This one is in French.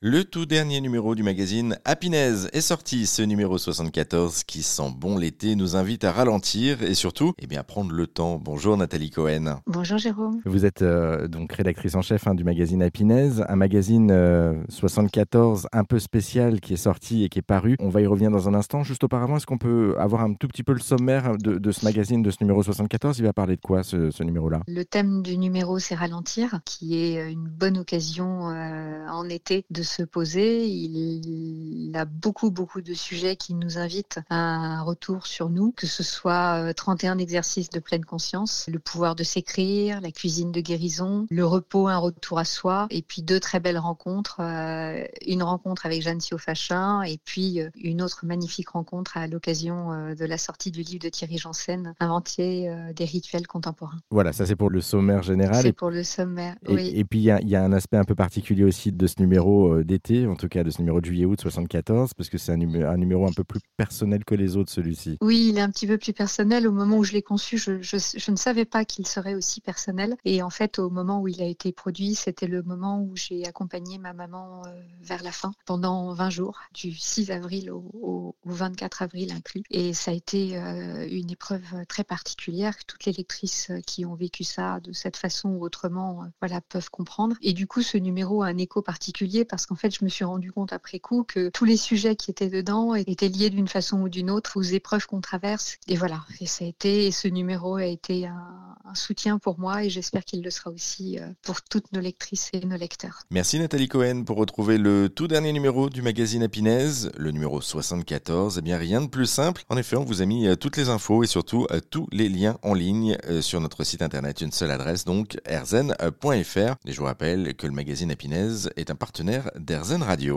Le tout dernier numéro du magazine Happiness est sorti. Ce numéro 74 qui sent bon l'été nous invite à ralentir et surtout, eh bien, à prendre le temps. Bonjour Nathalie Cohen. Bonjour Jérôme. Vous êtes euh, donc rédactrice en chef hein, du magazine Happiness, un magazine 74 euh, un peu spécial qui est sorti et qui est paru. On va y revenir dans un instant. Juste auparavant, est-ce qu'on peut avoir un tout petit peu le sommaire de, ce magazine, de ce numéro 74 Il va parler de quoi ce, ce numéro-là? Le thème du numéro, c'est ralentir, qui est une bonne occasion euh, en été de se poser. Il, a beaucoup, beaucoup de sujets qui nous invitent à un retour sur nous, que ce soit 31 euh, exercices de pleine conscience, le pouvoir de s'écrire, la cuisine de guérison, le repos, un retour à soi, et puis deux très belles rencontres. Euh, une rencontre avec Jeanne Siofachin et puis euh, une autre magnifique rencontre à l'occasion de la sortie du livre de Thierry Janssen, Inventier des rituels contemporains. Voilà, ça c'est pour le sommaire général. C'est pour le sommaire, et, oui. Et puis il y, y, a un aspect un peu particulier aussi de ce numéro d'été, en tout cas de ce numéro de juillet-août 74, parce que c'est un, numéro un peu plus personnel que les autres, celui-ci. Oui, il est un petit peu plus personnel. Au moment où je l'ai conçu, je, je, ne savais pas qu'il serait aussi personnel. Et en fait, au moment où il a été produit, c'était le moment où j'ai accompagné ma maman euh, vers la fin, pendant 20 jours, du 6 avril au, 24 avril inclus. Et ça a été euh, une épreuve très particulière. Toutes les lectrices qui ont vécu ça de cette façon ou autrement, euh, voilà, peuvent comprendre. Et du coup, ce numéro a un écho particulier parce qu'en fait, je me suis rendu compte après coup que tous les sujets qui étaient dedans étaient liés d'une façon ou d'une autre aux épreuves qu'on traverse. Et voilà, et ça a été, ce numéro a été un, un soutien pour moi et j'espère qu'il le sera aussi euh, pour toutes nos lectrices et nos lecteurs. Merci Nathalie Cohen pour retrouver le tout dernier numéro du magazine Happiness, le numéro 74. Eh bien, rien de plus simple. En effet, on vous a mis euh, toutes les infos et surtout euh, tous les liens en ligne sur notre site internet. Une seule adresse, donc, erzen.fr. Et je vous rappelle que le magazine Happiness est un partenaire d'Erzen Radio.